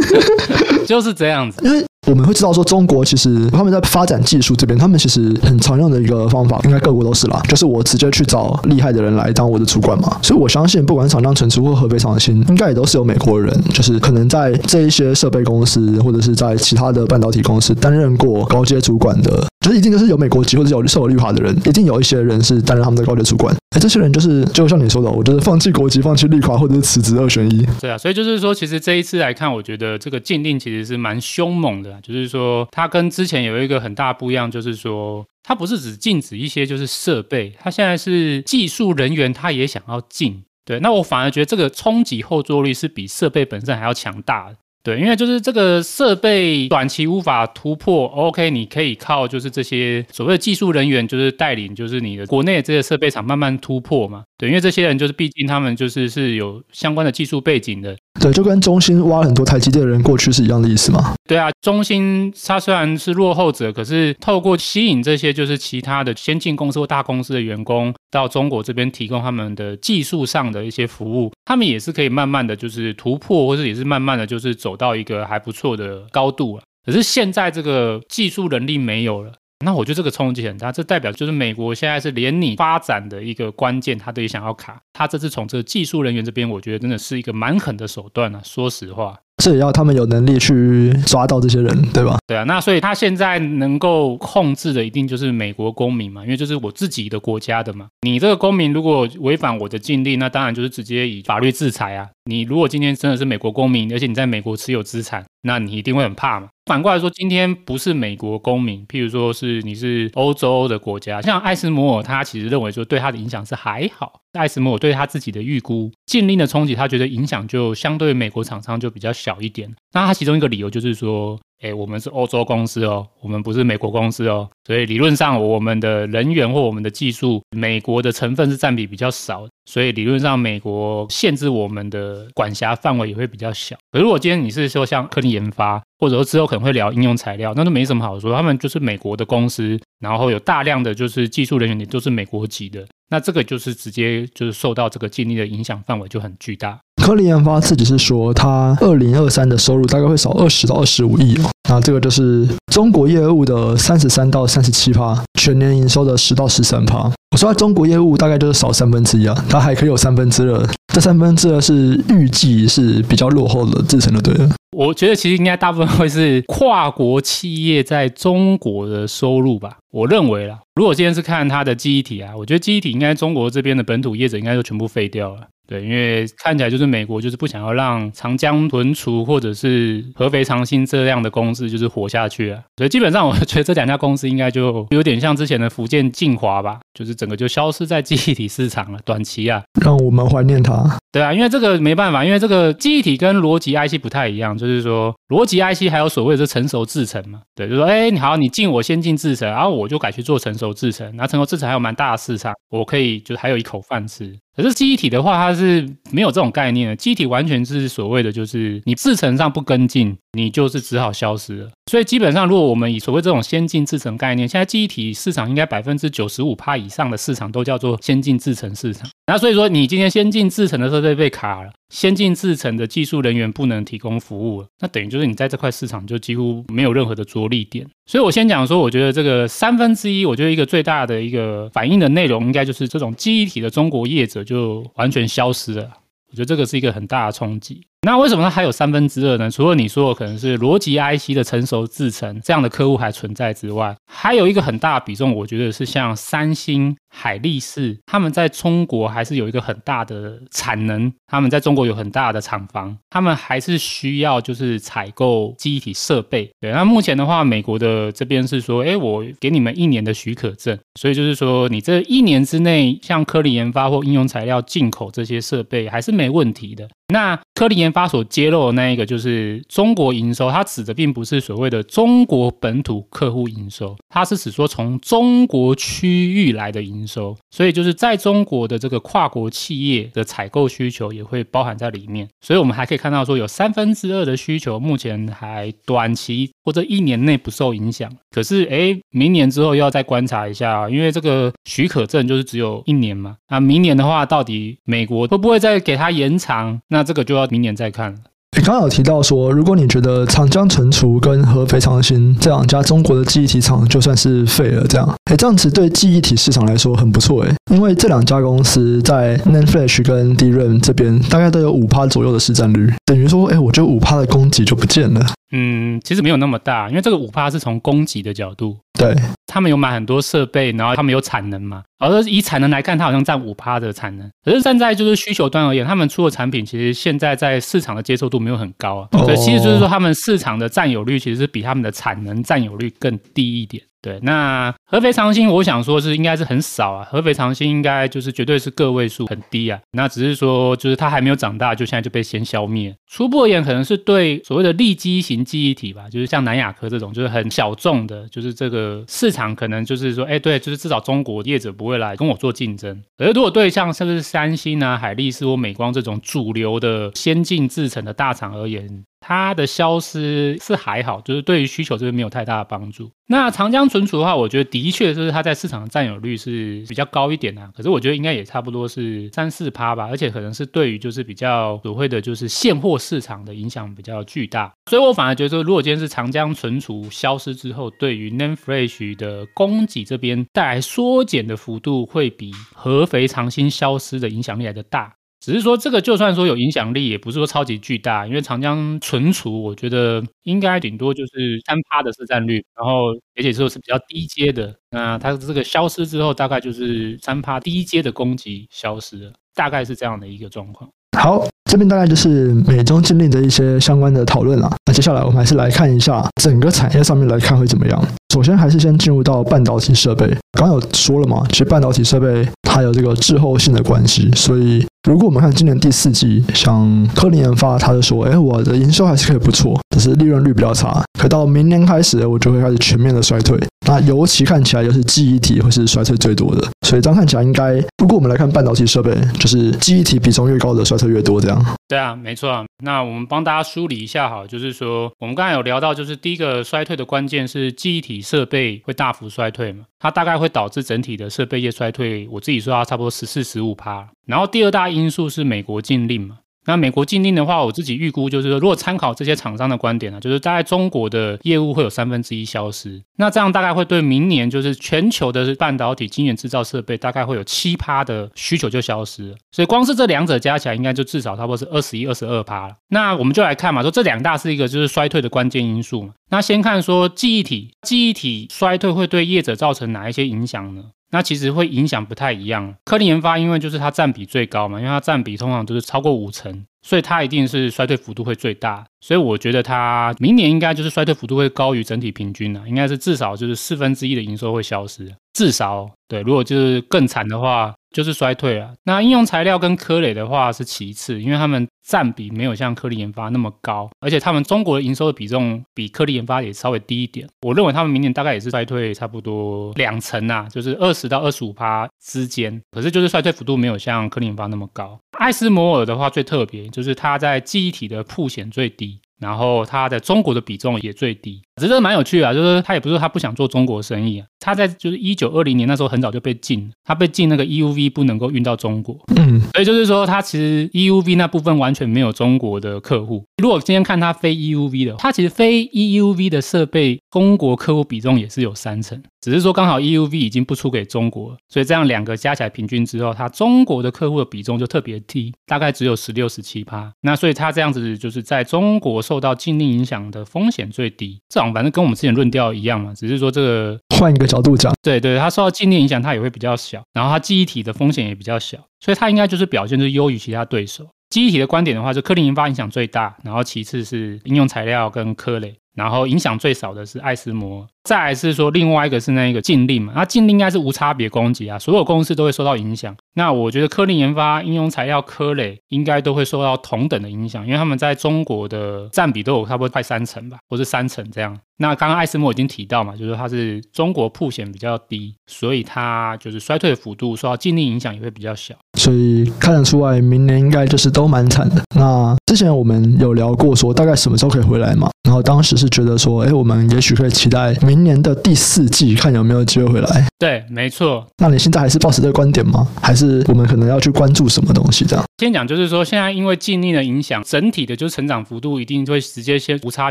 [SPEAKER 2] 就是这样子。
[SPEAKER 1] 因为我们会知道说，中国其实他们在发展技术这边，他们其实很常用的一个方法，应该各国都是啦，就是我直接去找厉害的人来当我的主管嘛。所以我相信，不管是长江存储或合肥长兴，应该也都是有美国人，就是可能在这一些设备公司或者是在其他的半导体公司担任过高阶主管的，就是一定就是有美国籍或者有受有绿卡的人，一定有一些人是担任他们的高阶主管。哎，这些人就是就像你说的，我就是放弃国籍、放弃绿卡或者是辞职二选一。
[SPEAKER 2] 对啊，所以就是说，其实这一次来看，我觉得这个禁令其实是蛮凶猛的，就是说它跟之前有一个很大不一样，就是说它不是只禁止一些就是设备，它现在是技术人员他也想要进。对，那我反而觉得这个冲击后坐力是比设备本身还要强大的。对，因为就是这个设备短期无法突破，OK，你可以靠就是这些所谓的技术人员，就是带领，就是你的国内的这些设备厂慢慢突破嘛。对，因为这些人就是毕竟他们就是是有相关的技术背景的。
[SPEAKER 1] 对，就跟中芯挖了很多台积电的人过去是一样的意思嘛。
[SPEAKER 2] 对啊，中芯它虽然是落后者，可是透过吸引这些就是其他的先进公司或大公司的员工到中国这边提供他们的技术上的一些服务，他们也是可以慢慢的就是突破，或者也是慢慢的就是走到一个还不错的高度了。可是现在这个技术能力没有了。那我觉得这个冲击很大，这代表就是美国现在是连你发展的一个关键，他都也想要卡。他这次从这个技术人员这边，我觉得真的是一个蛮狠的手段啊，说实话。
[SPEAKER 1] 这也要他们有能力去抓到这些人，对吧？
[SPEAKER 2] 对啊，那所以他现在能够控制的一定就是美国公民嘛，因为就是我自己的国家的嘛。你这个公民如果违反我的禁令，那当然就是直接以法律制裁啊。你如果今天真的是美国公民，而且你在美国持有资产，那你一定会很怕嘛。反过来说，今天不是美国公民，譬如说是你是欧洲的国家，像艾斯摩尔，他其实认为说对他的影响是还好。艾斯摩尔对他自己的预估，禁令的冲击，他觉得影响就相对美国厂商就比较小一点。那他其中一个理由就是说，哎，我们是欧洲公司哦，我们不是美国公司哦，所以理论上我们的人员或我们的技术，美国的成分是占比比较少，所以理论上美国限制我们的管辖范围也会比较小。可如果今天你是说像科技研发，或者说之后可能会聊应用材料，那都没什么好说，他们就是美国的公司，然后有大量的就是技术人员也都是美国籍的。那这个就是直接就是受到这个禁令的影响范围就很巨大。
[SPEAKER 1] 科林研发自己是说，它二零二三的收入大概会少二十到二十五亿哦。那这个就是中国业务的三十三到三十七趴，全年营收的十到十三趴。我说中国业务大概就是少三分之一啊，它还可以有三分之二，这三分之二是预计是比较落后的制成的，对。
[SPEAKER 2] 我觉得其实应该大部分会是跨国企业在中国的收入吧。我认为啦，如果今天是看它的记忆体啊，我觉得记忆体应该中国这边的本土业者应该都全部废掉了。对，因为看起来就是美国就是不想要让长江存储或者是合肥长兴这样的公司就是活下去啊，所以基本上我觉得这两家公司应该就有点像之前的福建晋华吧，就是整个就消失在记忆体市场了，短期啊，
[SPEAKER 1] 让我们怀念它。
[SPEAKER 2] 对啊，因为这个没办法，因为这个记忆体跟逻辑 IC 不太一样，就是说逻辑 IC 还有所谓的成熟制程嘛，对，就是说哎，你好，你进我先进制程，然后我就改去做成熟制程，那成熟制程还有蛮大的市场，我可以就还有一口饭吃。可是记忆体的话，它是没有这种概念的。记忆体完全是所谓的，就是你制程上不跟进，你就是只好消失了。所以基本上，如果我们以所谓这种先进制程概念，现在记忆体市场应该百分之九十五趴以上的市场都叫做先进制程市场。那所以说，你今天先进制程的设备被卡了，先进制程的技术人员不能提供服务，那等于就是你在这块市场就几乎没有任何的着力点。所以我先讲说，我觉得这个三分之一，我觉得一个最大的一个反应的内容，应该就是这种记忆体的中国业者就完全消失了。我觉得这个是一个很大的冲击。那为什么它还有三分之二呢？除了你说的可能是逻辑 IC 的成熟制程这样的客户还存在之外，还有一个很大的比重，我觉得是像三星、海力士，他们在中国还是有一个很大的产能，他们在中国有很大的厂房，他们还是需要就是采购记忆体设备。对，那目前的话，美国的这边是说，哎，我给你们一年的许可证，所以就是说，你这一年之内，像科林研发或应用材料进口这些设备还是没问题的。那科林研发所揭露的那一个就是中国营收，它指的并不是所谓的中国本土客户营收，它是指说从中国区域来的营收，所以就是在中国的这个跨国企业的采购需求也会包含在里面，所以我们还可以看到说有三分之二的需求目前还短期或者一年内不受影响，可是诶，明年之后又要再观察一下，因为这个许可证就是只有一年嘛，那明年的话到底美国会不会再给它延长？那这个就要明年再看了。
[SPEAKER 1] 刚刚有提到说，如果你觉得长江存储跟合肥长兴这两家中国的记忆体厂就算是废了，这样，哎，这样子对记忆体市场来说很不错，哎，因为这两家公司在 NAND Flash 跟 DRAM 这边大概都有五趴左右的市占率，等于说，哎，我觉得五趴的供给就不见了。
[SPEAKER 2] 嗯，其实没有那么大，因为这个五趴是从供给的角度，
[SPEAKER 1] 对，
[SPEAKER 2] 他们有买很多设备，然后他们有产能嘛，而以产能来看，它好像占五趴的产能。可是站在就是需求端而言，他们出的产品其实现在在市场的接受度没有很高啊，所以其实就是说他们市场的占有率其实是比他们的产能占有率更低一点。对，那合肥长兴，我想说是应该是很少啊。合肥长兴应该就是绝对是个位数，很低啊。那只是说，就是它还没有长大，就现在就被先消灭。初步而言，可能是对所谓的利基型记忆体吧，就是像南亚科这种，就是很小众的，就是这个市场可能就是说，哎，对，就是至少中国业者不会来跟我做竞争。而如果对像是不是三星啊、海力士或美光这种主流的先进制程的大厂而言，它的消失是还好，就是对于需求这边没有太大的帮助。那长江存储的话，我觉得的确就是它在市场的占有率是比较高一点啊。可是我觉得应该也差不多是三四趴吧，而且可能是对于就是比较所谓的就是现货市场的影响比较巨大。所以我反而觉得说，如果今天是长江存储消失之后，对于 NAND Flash 的供给这边带来缩减的幅度，会比合肥长兴消失的影响力来的大。只是说这个就算说有影响力，也不是说超级巨大，因为长江存储，我觉得应该顶多就是三趴的市占率，然后而且说是比较低阶的，那它这个消失之后，大概就是三趴低阶的供给消失了，大概是这样的一个状况。
[SPEAKER 1] 好，这边大概就是美中禁令的一些相关的讨论了。那接下来我们还是来看一下整个产业上面来看会怎么样。首先还是先进入到半导体设备，刚刚有说了嘛，其实半导体设备它有这个滞后性的关系，所以。如果我们看今年第四季，像科林研发，他就说：“哎，我的营收还是可以不错，只是利润率比较差。可到明年开始，我就会开始全面的衰退。那尤其看起来，又是记忆体会是衰退最多的。所以这样看起来，应该如果我们来看半导体设备，就是记忆体比重越高的衰退越多，这样。”
[SPEAKER 2] 对啊，没错。那我们帮大家梳理一下，好，就是说我们刚才有聊到，就是第一个衰退的关键是记忆体设备会大幅衰退嘛，它大概会导致整体的设备业衰退。我自己说它差不多十四十五趴。然后第二大因素是美国禁令嘛。那美国禁令的话，我自己预估就是说，如果参考这些厂商的观点呢，就是大概中国的业务会有三分之一消失。那这样大概会对明年就是全球的半导体晶圆制造设备大概会有七趴的需求就消失了。所以光是这两者加起来，应该就至少差不多是二十一、二十二趴了。那我们就来看嘛，说这两大是一个就是衰退的关键因素嘛。那先看说记忆体，记忆体衰退会对业者造成哪一些影响呢？那其实会影响不太一样。科林研发，因为就是它占比最高嘛，因为它占比通常都是超过五成，所以它一定是衰退幅度会最大。所以我觉得它明年应该就是衰退幅度会高于整体平均了，应该是至少就是四分之一的营收会消失，至少对。如果就是更惨的话。就是衰退了。那应用材料跟科磊的话是其次，因为他们占比没有像科力研发那么高，而且他们中国的营收的比重比科力研发也稍微低一点。我认为他们明年大概也是衰退差不多两成啊，就是二十到二十五趴之间。可是就是衰退幅度没有像科力研发那么高。艾斯摩尔的话最特别，就是它在记忆体的铺显最低。然后它在中国的比重也最低，只是蛮有趣的啊，就是他也不是他不想做中国生意啊，他在就是一九二零年那时候很早就被禁，他被禁那个 EUV 不能够运到中国，嗯，所以就是说他其实 EUV 那部分完全没有中国的客户。如果今天看他非 EUV 的，他其实非 EUV 的设备中国客户比重也是有三成，只是说刚好 EUV 已经不出给中国，所以这样两个加起来平均之后，他中国的客户的比重就特别低，大概只有十六十七趴。那所以他这样子就是在中国。受到禁令影响的风险最低，这种反正跟我们之前论调一样嘛，只是说这个
[SPEAKER 1] 换一个角度讲，
[SPEAKER 2] 对对，它受到静电影响，它也会比较小，然后它记忆体的风险也比较小，所以它应该就是表现就是优于其他对手。记忆体的观点的话，就科林研发影响最大，然后其次是应用材料跟科磊，然后影响最少的是艾斯摩。再来是说，另外一个是那个禁令嘛，那禁令应该是无差别攻击啊，所有公司都会受到影响。那我觉得科林研发、应用材料、科磊应该都会受到同等的影响，因为他们在中国的占比都有差不多快三成吧，或是三成这样。那刚刚艾斯摩已经提到嘛，就是它是中国铺险比较低，所以它就是衰退的幅度受到禁令影响也会比较小。
[SPEAKER 1] 所以看得出来，明年应该就是都蛮惨的。那之前我们有聊过说大概什么时候可以回来嘛？然后当时是觉得说，哎，我们也许可以期待明年的第四季，看有没有机会回来。
[SPEAKER 2] 对，没错。
[SPEAKER 1] 那你现在还是抱持这个观点吗？还是我们可能要去关注什么东西？这样，
[SPEAKER 2] 先讲就是说，现在因为禁令的影响，整体的就成长幅度一定会直接先无差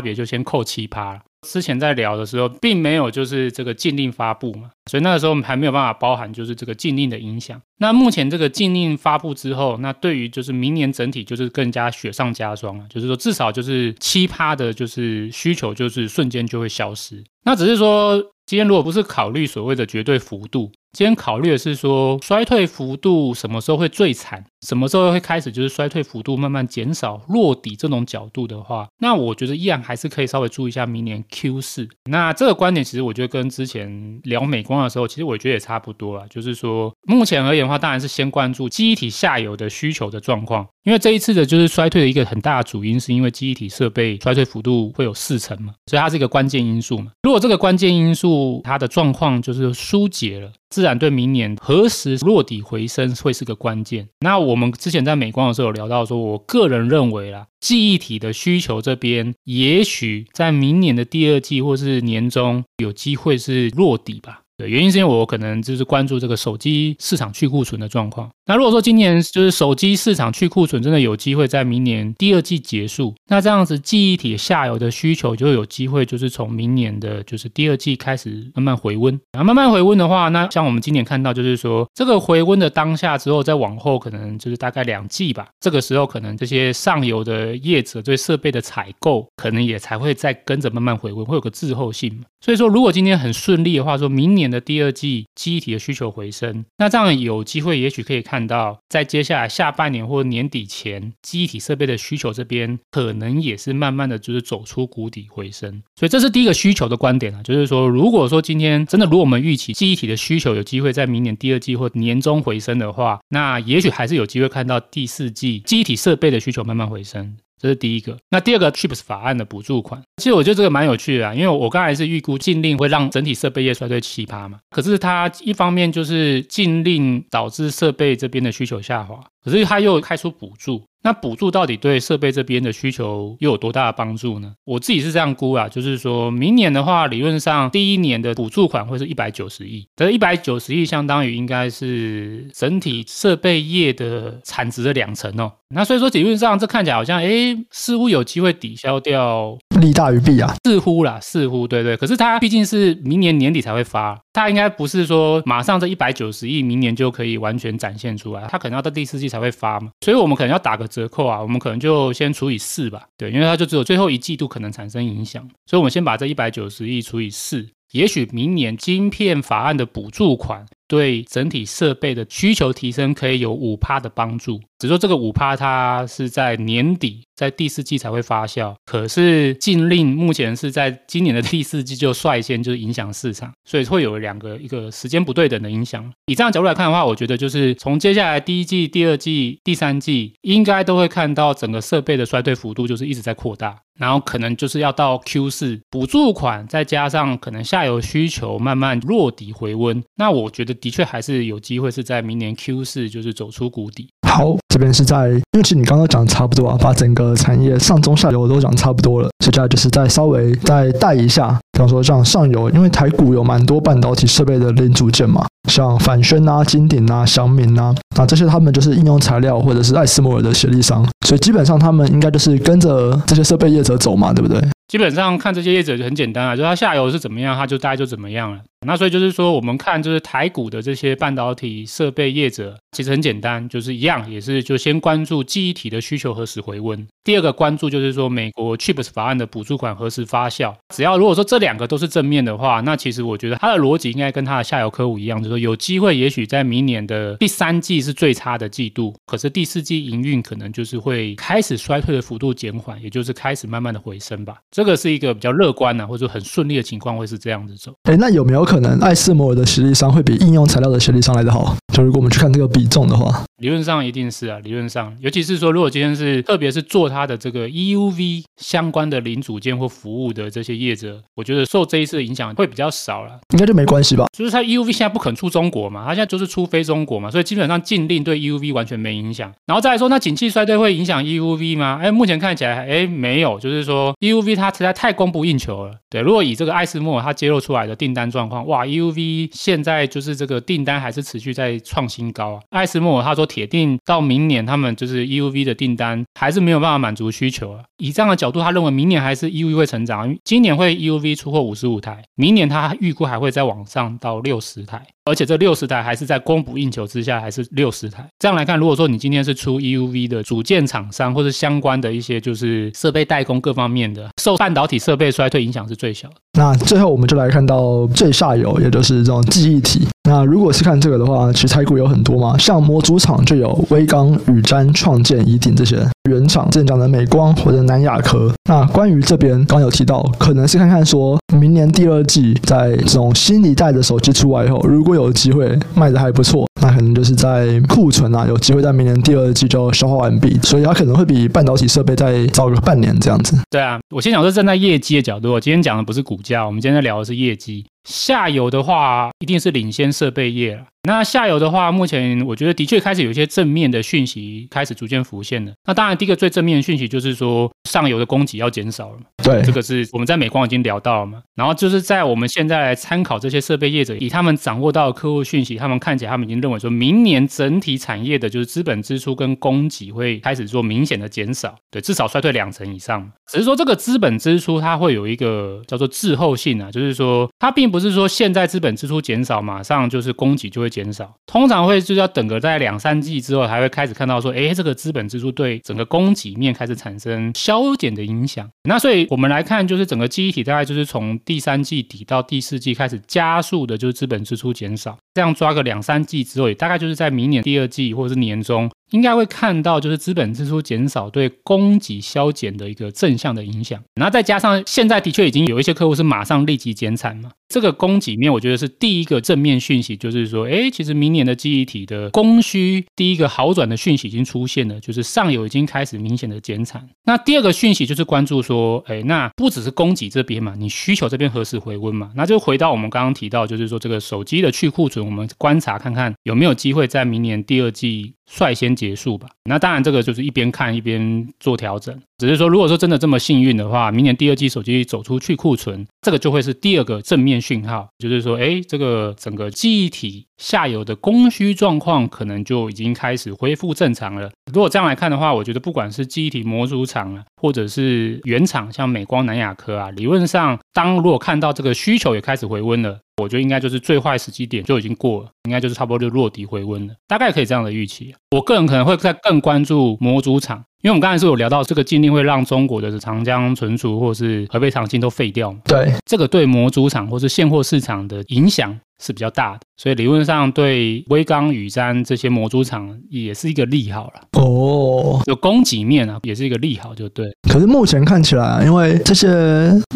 [SPEAKER 2] 别就先扣七趴。之前在聊的时候，并没有就是这个禁令发布嘛，所以那个时候我们还没有办法包含就是这个禁令的影响。那目前这个禁令发布之后，那对于就是明年整体就是更加雪上加霜了，就是说至少就是七葩的，就是需求就是瞬间就会消失。那只是说，今天如果不是考虑所谓的绝对幅度。今天考虑的是说，衰退幅度什么时候会最惨，什么时候会开始就是衰退幅度慢慢减少落底这种角度的话，那我觉得依然还是可以稍微注意一下明年 Q 四。那这个观点其实我觉得跟之前聊美光的时候，其实我觉得也差不多了，就是说目前而言的话，当然是先关注记忆体下游的需求的状况，因为这一次的就是衰退的一个很大的主因，是因为记忆体设备衰退幅度会有四成嘛，所以它是一个关键因素嘛。如果这个关键因素它的状况就是疏解了。自然对明年何时落底回升会是个关键。那我们之前在美光的时候有聊到说，我个人认为啦，记忆体的需求这边，也许在明年的第二季或是年中有机会是落底吧。对，原因是因为我可能就是关注这个手机市场去库存的状况。那如果说今年就是手机市场去库存真的有机会在明年第二季结束，那这样子记忆体下游的需求就有机会就是从明年的就是第二季开始慢慢回温。然后慢慢回温的话，那像我们今年看到就是说这个回温的当下之后，再往后可能就是大概两季吧。这个时候可能这些上游的业者对设备的采购可能也才会再跟着慢慢回温，会有个滞后性。所以说，如果今天很顺利的话，说明年。年的第二季，记忆体的需求回升，那这样有机会，也许可以看到，在接下来下半年或年底前，记忆体设备的需求这边可能也是慢慢的就是走出谷底回升。所以这是第一个需求的观点啊，就是说，如果说今天真的如果我们预期，记忆体的需求有机会在明年第二季或年中回升的话，那也许还是有机会看到第四季记忆体设备的需求慢慢回升。这是第一个，那第二个 CHIPS 法案的补助款，其实我觉得这个蛮有趣的啊，因为我刚才是预估禁令会让整体设备业衰退七趴嘛，可是它一方面就是禁令导致设备这边的需求下滑，可是它又开出补助。那补助到底对设备这边的需求又有多大的帮助呢？我自己是这样估啊，就是说明年的话，理论上第一年的补助款会是一百九十亿，这一百九十亿相当于应该是整体设备业的产值的两成哦。那所以说理论上这看起来好像，哎，似乎有机会抵消掉，
[SPEAKER 1] 利大于弊啊，
[SPEAKER 2] 似乎啦，似乎对对。可是它毕竟是明年年底才会发。它应该不是说马上这一百九十亿明年就可以完全展现出来，它可能要到第四季才会发嘛，所以我们可能要打个折扣啊，我们可能就先除以四吧，对，因为它就只有最后一季度可能产生影响，所以我们先把这一百九十亿除以四，也许明年晶片法案的补助款。对整体设备的需求提升可以有五趴的帮助，只说这个五趴它是在年底，在第四季才会发酵。可是禁令目前是在今年的第四季就率先就是影响市场，所以会有两个一个时间不对等的影响。以这样角度来看的话，我觉得就是从接下来第一季、第二季、第三季，应该都会看到整个设备的衰退幅度就是一直在扩大，然后可能就是要到 Q 四补助款，再加上可能下游需求慢慢落底回温，那我觉得。的确还是有机会是在明年 Q 四就是走出谷底。
[SPEAKER 1] 好，这边是在，因为其实你刚刚讲的差不多啊，把整个产业上中下游都讲差不多了，接下来就是再稍微再带一下，比方说像上游，因为台股有蛮多半导体设备的零组件嘛，像反宣啊、金鼎啊、祥明啊，啊这些他们就是应用材料或者是艾斯摩尔的协力商，所以基本上他们应该就是跟着这些设备业者走嘛，对不对？
[SPEAKER 2] 基本上看这些业者就很简单啊，就它下游是怎么样，它就大概就怎么样了。那所以就是说，我们看就是台股的这些半导体设备业者，其实很简单，就是一样，也是就先关注记忆体的需求何时回温。第二个关注就是说，美国 CHIPS 法案的补助款何时发酵。只要如果说这两个都是正面的话，那其实我觉得它的逻辑应该跟它的下游客户一样，就是说有机会，也许在明年的第三季是最差的季度，可是第四季营运可能就是会开始衰退的幅度减缓，也就是开始慢慢的回升吧。这个是一个比较乐观的、啊，或者说很顺利的情况，会是这样子走。
[SPEAKER 1] 哎，那有没有可可能爱斯摩尔的实力商会比应用材料的实力商来得好？就如果我们去看这个比重的话，
[SPEAKER 2] 理论上一定是啊，理论上，尤其是说，如果今天是特别是做它的这个 EUV 相关的零组件或服务的这些业者，我觉得受这一次的影响会比较少了，
[SPEAKER 1] 应该就没关系吧？
[SPEAKER 2] 就是它 EUV 现在不肯出中国嘛，它现在就是出非中国嘛，所以基本上禁令对 EUV 完全没影响。然后再来说，那景气衰退会影响 EUV 吗？哎，目前看起来，哎，没有，就是说 EUV 它实在太供不应求了。对，如果以这个艾斯莫尔它揭露出来的订单状况，哇，EUV 现在就是这个订单还是持续在创新高啊。艾斯莫尔他说铁定到明年他们就是 EUV 的订单还是没有办法满足需求啊。以这样的角度，他认为明年还是 EUV 会成长，今年会 EUV 出货五十五台，明年它预估还会再往上到六十台。而且这六十台还是在供不应求之下，还是六十台。这样来看，如果说你今天是出 EUV 的组件厂商，或是相关的一些就是设备代工各方面的，受半导体设备衰退影响是最小。
[SPEAKER 1] 那最后我们就来看到最下游，也就是这种记忆体。那如果是看这个的话，其实台股有很多嘛，像模组厂就有威刚、宇瞻、创建、宜鼎这些；原厂之前讲的美光或者南亚科。那关于这边刚有提到，可能是看看说明年第二季在这种新一代的手机出来以后，如果有机会卖得还不错，那可能就是在库存啊，有机会在明年第二季就消化完毕，所以它可能会比半导体设备再早个半年这样子。
[SPEAKER 2] 对啊，我先讲是站在业绩的角度，我今天讲的不是股价，我们今天在聊的是业绩。下游的话，一定是领先设备业了。那下游的话，目前我觉得的确开始有一些正面的讯息开始逐渐浮现了。那当然，第一个最正面的讯息就是说，上游的供给要减少了嘛。
[SPEAKER 1] 对，
[SPEAKER 2] 这个是我们在美光已经聊到了嘛。然后就是在我们现在来参考这些设备业者，以他们掌握到的客户讯息，他们看起来他们已经认为说，明年整体产业的就是资本支出跟供给会开始做明显的减少，对，至少衰退两成以上。只是说这个资本支出它会有一个叫做滞后性啊，就是说它并不是说现在资本支出减少，马上就是供给就会减少，通常会就是要等个在两三季之后，才会开始看到说，哎，这个资本支出对整个供给面开始产生消减的影响。那所以我们来看，就是整个记忆体大概就是从第三季底到第四季开始加速的，就是资本支出减少。这样抓个两三季之后，也大概就是在明年第二季或者是年中，应该会看到就是资本支出减少对供给削减的一个正向的影响。然后再加上现在的确已经有一些客户是马上立即减产嘛。这个供给面，我觉得是第一个正面讯息，就是说，哎，其实明年的记忆体的供需第一个好转的讯息已经出现了，就是上游已经开始明显的减产。那第二个讯息就是关注说，哎，那不只是供给这边嘛，你需求这边何时回温嘛？那就回到我们刚刚提到，就是说这个手机的去库存，我们观察看看有没有机会在明年第二季率先结束吧。那当然，这个就是一边看一边做调整。只是说，如果说真的这么幸运的话，明年第二季手机走出去库存，这个就会是第二个正面讯号，就是说，哎，这个整个记忆体下游的供需状况可能就已经开始恢复正常了。如果这样来看的话，我觉得不管是记忆体模组厂啊，或者是原厂，像美光、南亚科啊，理论上，当如果看到这个需求也开始回温了，我觉得应该就是最坏时机点就已经过了，应该就是差不多就落底回温了，大概可以这样的预期。我个人可能会再更关注模组厂。因为我们刚才是有聊到这个禁令会让中国的长江存储或是合肥长兴都废掉嘛？
[SPEAKER 1] 对，
[SPEAKER 2] 这个对模组厂或是现货市场的影响是比较大的，所以理论上对威刚、宇瞻这些模组厂也是一个利好了。
[SPEAKER 1] 哦，
[SPEAKER 2] 有供给面啊，也是一个利好，就对。
[SPEAKER 1] 可是目前看起来，因为这些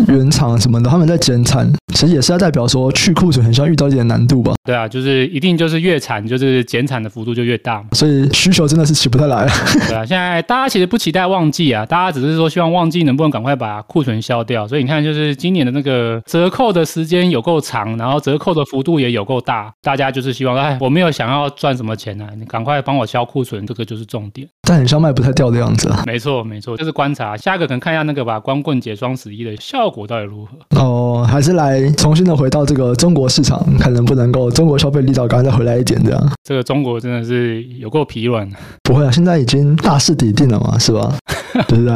[SPEAKER 1] 原厂什么的，他们在减产，其实也是要代表说去库存很像遇到一点难度吧？
[SPEAKER 2] 对啊，就是一定就是越产，就是减产的幅度就越大嘛。
[SPEAKER 1] 所以需求真的是起不太来。
[SPEAKER 2] 对啊，现在大家其实不期待旺季啊，大家只是说希望旺季能不能赶快把库存消掉。所以你看，就是今年的那个折扣的时间有够长，然后折扣的幅度也有够大，大家就是希望，哎，我没有想要赚什么钱啊，你赶快帮我消库存，这个就是重点。
[SPEAKER 1] 但很像卖不太掉的样子啊。
[SPEAKER 2] 没错，没错，就是观察。下一个可能看一下那个吧，光棍节双十一的效果到底如何？
[SPEAKER 1] 哦，还是来重新的回到这个中国市场，看能不能够中国消费力道赶快再回来一点这样。
[SPEAKER 2] 这个中国真的是有够疲软。
[SPEAKER 1] 不会啊，现在已经大势已定了嘛，是吧？对不对？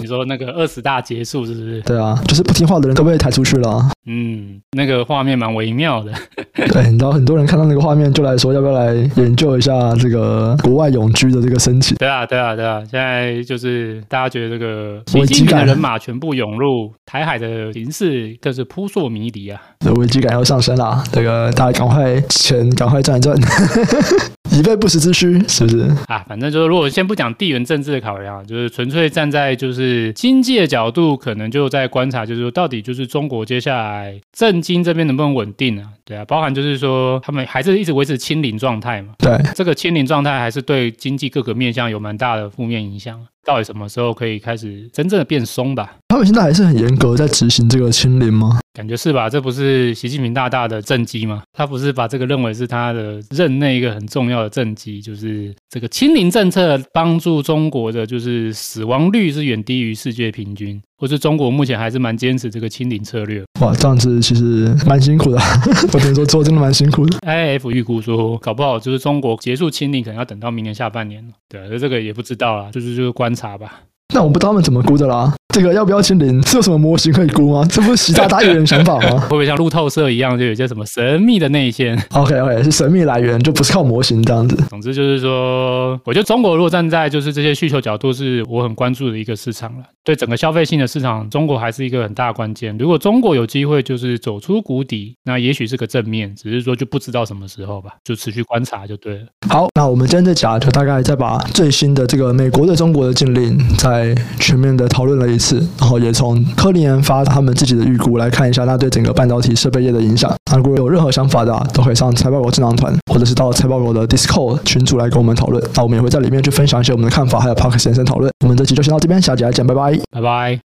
[SPEAKER 2] 你说那个二十大结束是不是？
[SPEAKER 1] 对啊，就是不听话的人都被抬出去了啊。
[SPEAKER 2] 嗯，那个画面蛮微妙的。
[SPEAKER 1] 对，你知道很多人看到那个画面就来说，要不要来研究一下这个国外永居的这个申请？
[SPEAKER 2] 对啊，对啊，对啊！现在就是大家觉得这个危机感的人马全部涌入台海的形势，更是扑朔迷离啊！
[SPEAKER 1] 危机感要上升了，这个大家赶快钱赶快赚一赚。以备不时之需，是不是？
[SPEAKER 2] 啊，反正就是，如果先不讲地缘政治的考量，就是纯粹站在就是经济的角度，可能就在观察，就是说到底就是中国接下来政经这边能不能稳定啊？对啊，包含就是说他们还是一直维持清零状态嘛。
[SPEAKER 1] 对，
[SPEAKER 2] 这个清零状态还是对经济各个面向有蛮大的负面影响。到底什么时候可以开始真正的变松吧？
[SPEAKER 1] 他们现在还是很严格在执行这个清零吗？
[SPEAKER 2] 感觉是吧？这不是习近平大大的政绩吗？他不是把这个认为是他的任内一个很重要的政绩，就是这个清零政策帮助中国的就是死亡率是远低于世界平均，或是中国目前还是蛮坚持这个清零策略。
[SPEAKER 1] 哇，这样子其实蛮辛苦的。我听说做真的蛮辛苦的。
[SPEAKER 2] IIF 预估说，搞不好就是中国结束清零可能要等到明年下半年了。对，那这个也不知道啦，就是就是观察吧。
[SPEAKER 1] 那我不知道他们怎么估的啦。这个要不要清零？是有什么模型可以估吗？这不是习大大一个人想法吗？
[SPEAKER 2] 会不会像路透社一样，就有些什么神秘的内线？
[SPEAKER 1] OK OK，是神秘来源，就不是靠模型这样子。
[SPEAKER 2] 总之就是说，我觉得中国如果站在就是这些需求角度，是我很关注的一个市场了。对整个消费性的市场，中国还是一个很大的关键。如果中国有机会就是走出谷底，那也许是个正面，只是说就不知道什么时候吧，就持续观察就对了。
[SPEAKER 1] 好，那我们今天这讲就大概再把最新的这个美国对中国的禁令再全面的讨论了一次，然后也从。科林研发他们自己的预估来看一下，那对整个半导体设备业的影响。那如果有任何想法的，都可以上财报狗智囊团，或者是到财报狗的 Discord 群组来跟我们讨论。那我们也会在里面去分享一些我们的看法，还有 Park 先生讨论。我们这期就先到这边，下集再见，拜拜，
[SPEAKER 2] 拜拜。